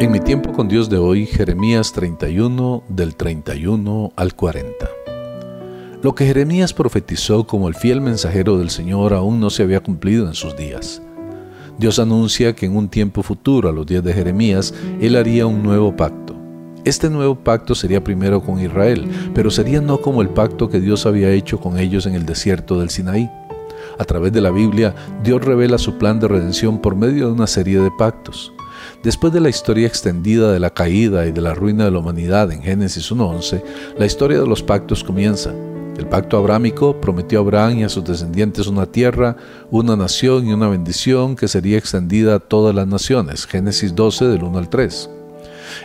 En mi tiempo con Dios de hoy, Jeremías 31 del 31 al 40. Lo que Jeremías profetizó como el fiel mensajero del Señor aún no se había cumplido en sus días. Dios anuncia que en un tiempo futuro, a los días de Jeremías, Él haría un nuevo pacto. Este nuevo pacto sería primero con Israel, pero sería no como el pacto que Dios había hecho con ellos en el desierto del Sinaí. A través de la Biblia, Dios revela su plan de redención por medio de una serie de pactos. Después de la historia extendida de la caída y de la ruina de la humanidad en Génesis 1.11, la historia de los pactos comienza. El pacto abrámico prometió a Abraham y a sus descendientes una tierra, una nación y una bendición que sería extendida a todas las naciones. Génesis 12 del 1 al 3.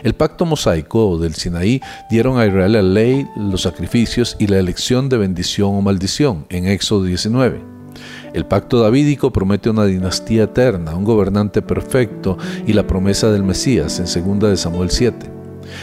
El pacto mosaico del Sinaí dieron a Israel la ley, los sacrificios y la elección de bendición o maldición en Éxodo 19. El pacto davídico promete una dinastía eterna, un gobernante perfecto y la promesa del Mesías en 2 de Samuel 7.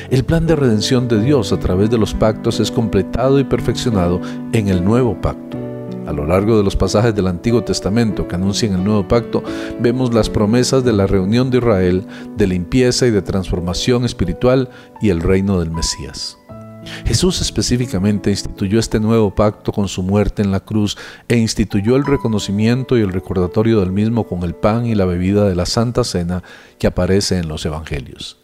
El plan de redención de Dios a través de los pactos es completado y perfeccionado en el nuevo pacto. A lo largo de los pasajes del Antiguo Testamento que anuncian el nuevo pacto, vemos las promesas de la reunión de Israel, de limpieza y de transformación espiritual y el reino del Mesías. Jesús específicamente instituyó este nuevo pacto con su muerte en la cruz e instituyó el reconocimiento y el recordatorio del mismo con el pan y la bebida de la Santa Cena que aparece en los Evangelios.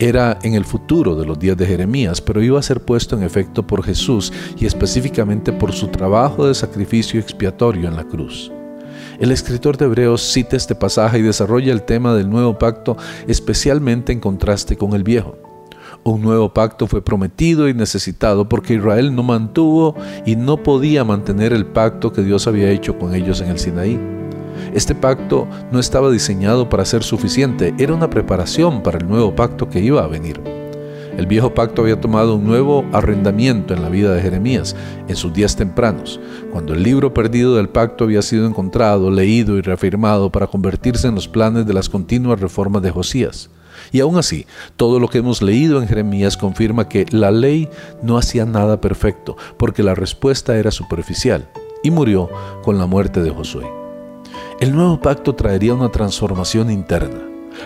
Era en el futuro de los días de Jeremías, pero iba a ser puesto en efecto por Jesús y específicamente por su trabajo de sacrificio expiatorio en la cruz. El escritor de Hebreos cita este pasaje y desarrolla el tema del nuevo pacto especialmente en contraste con el viejo. Un nuevo pacto fue prometido y necesitado porque Israel no mantuvo y no podía mantener el pacto que Dios había hecho con ellos en el Sinaí. Este pacto no estaba diseñado para ser suficiente, era una preparación para el nuevo pacto que iba a venir. El viejo pacto había tomado un nuevo arrendamiento en la vida de Jeremías en sus días tempranos, cuando el libro perdido del pacto había sido encontrado, leído y reafirmado para convertirse en los planes de las continuas reformas de Josías. Y aún así, todo lo que hemos leído en Jeremías confirma que la ley no hacía nada perfecto, porque la respuesta era superficial, y murió con la muerte de Josué. El nuevo pacto traería una transformación interna.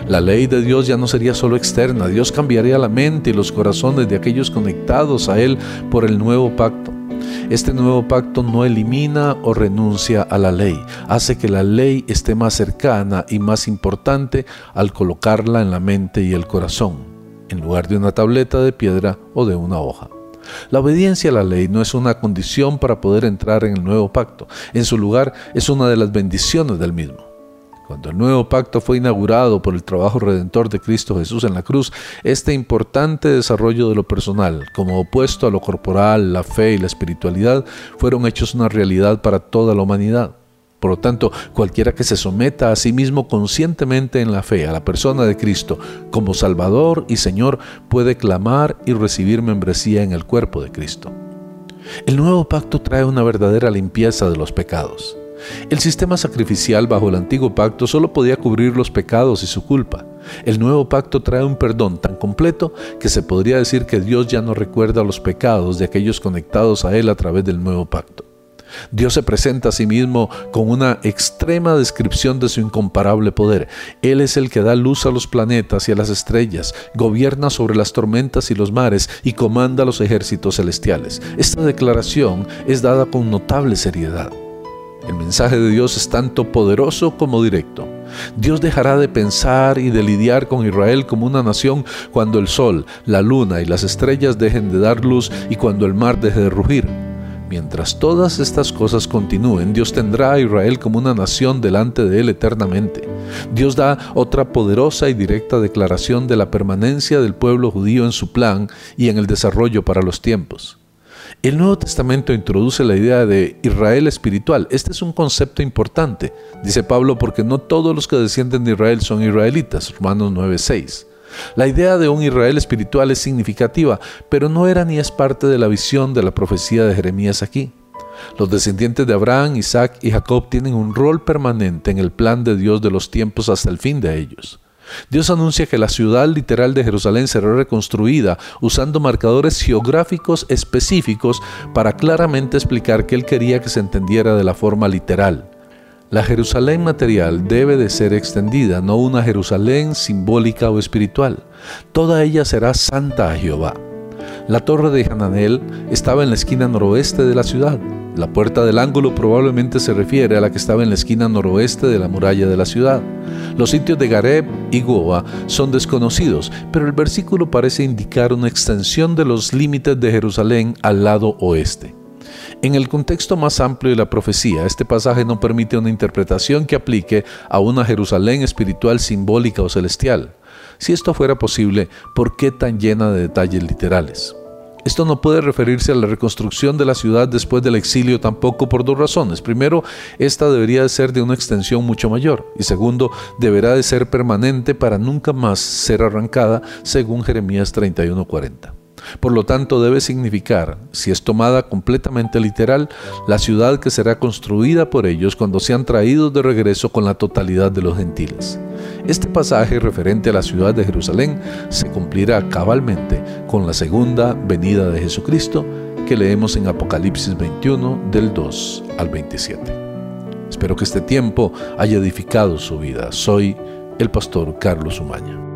La ley de Dios ya no sería solo externa, Dios cambiaría la mente y los corazones de aquellos conectados a Él por el nuevo pacto. Este nuevo pacto no elimina o renuncia a la ley, hace que la ley esté más cercana y más importante al colocarla en la mente y el corazón, en lugar de una tableta de piedra o de una hoja. La obediencia a la ley no es una condición para poder entrar en el nuevo pacto, en su lugar es una de las bendiciones del mismo. Cuando el nuevo pacto fue inaugurado por el trabajo redentor de Cristo Jesús en la cruz, este importante desarrollo de lo personal, como opuesto a lo corporal, la fe y la espiritualidad, fueron hechos una realidad para toda la humanidad. Por lo tanto, cualquiera que se someta a sí mismo conscientemente en la fe a la persona de Cristo como Salvador y Señor puede clamar y recibir membresía en el cuerpo de Cristo. El nuevo pacto trae una verdadera limpieza de los pecados. El sistema sacrificial bajo el antiguo pacto solo podía cubrir los pecados y su culpa. El nuevo pacto trae un perdón tan completo que se podría decir que Dios ya no recuerda los pecados de aquellos conectados a Él a través del nuevo pacto. Dios se presenta a sí mismo con una extrema descripción de su incomparable poder. Él es el que da luz a los planetas y a las estrellas, gobierna sobre las tormentas y los mares y comanda los ejércitos celestiales. Esta declaración es dada con notable seriedad. El mensaje de Dios es tanto poderoso como directo. Dios dejará de pensar y de lidiar con Israel como una nación cuando el sol, la luna y las estrellas dejen de dar luz y cuando el mar deje de rugir. Mientras todas estas cosas continúen, Dios tendrá a Israel como una nación delante de él eternamente. Dios da otra poderosa y directa declaración de la permanencia del pueblo judío en su plan y en el desarrollo para los tiempos. El Nuevo Testamento introduce la idea de Israel espiritual. Este es un concepto importante, dice Pablo, porque no todos los que descienden de Israel son israelitas, Romanos 9:6. La idea de un Israel espiritual es significativa, pero no era ni es parte de la visión de la profecía de Jeremías aquí. Los descendientes de Abraham, Isaac y Jacob tienen un rol permanente en el plan de Dios de los tiempos hasta el fin de ellos. Dios anuncia que la ciudad literal de Jerusalén será reconstruida usando marcadores geográficos específicos para claramente explicar que Él quería que se entendiera de la forma literal. La Jerusalén material debe de ser extendida, no una Jerusalén simbólica o espiritual. Toda ella será santa a Jehová. La torre de Hananel estaba en la esquina noroeste de la ciudad. La puerta del ángulo probablemente se refiere a la que estaba en la esquina noroeste de la muralla de la ciudad. Los sitios de Gareb y Goa son desconocidos, pero el versículo parece indicar una extensión de los límites de Jerusalén al lado oeste. En el contexto más amplio de la profecía, este pasaje no permite una interpretación que aplique a una Jerusalén espiritual simbólica o celestial. Si esto fuera posible, ¿por qué tan llena de detalles literales? Esto no puede referirse a la reconstrucción de la ciudad después del exilio tampoco por dos razones. Primero, esta debería de ser de una extensión mucho mayor y segundo, deberá de ser permanente para nunca más ser arrancada según Jeremías 31:40. Por lo tanto, debe significar, si es tomada completamente literal, la ciudad que será construida por ellos cuando sean traídos de regreso con la totalidad de los gentiles. Este pasaje referente a la ciudad de Jerusalén se cumplirá cabalmente con la segunda venida de Jesucristo que leemos en Apocalipsis 21 del 2 al 27. Espero que este tiempo haya edificado su vida. Soy el pastor Carlos Umaña.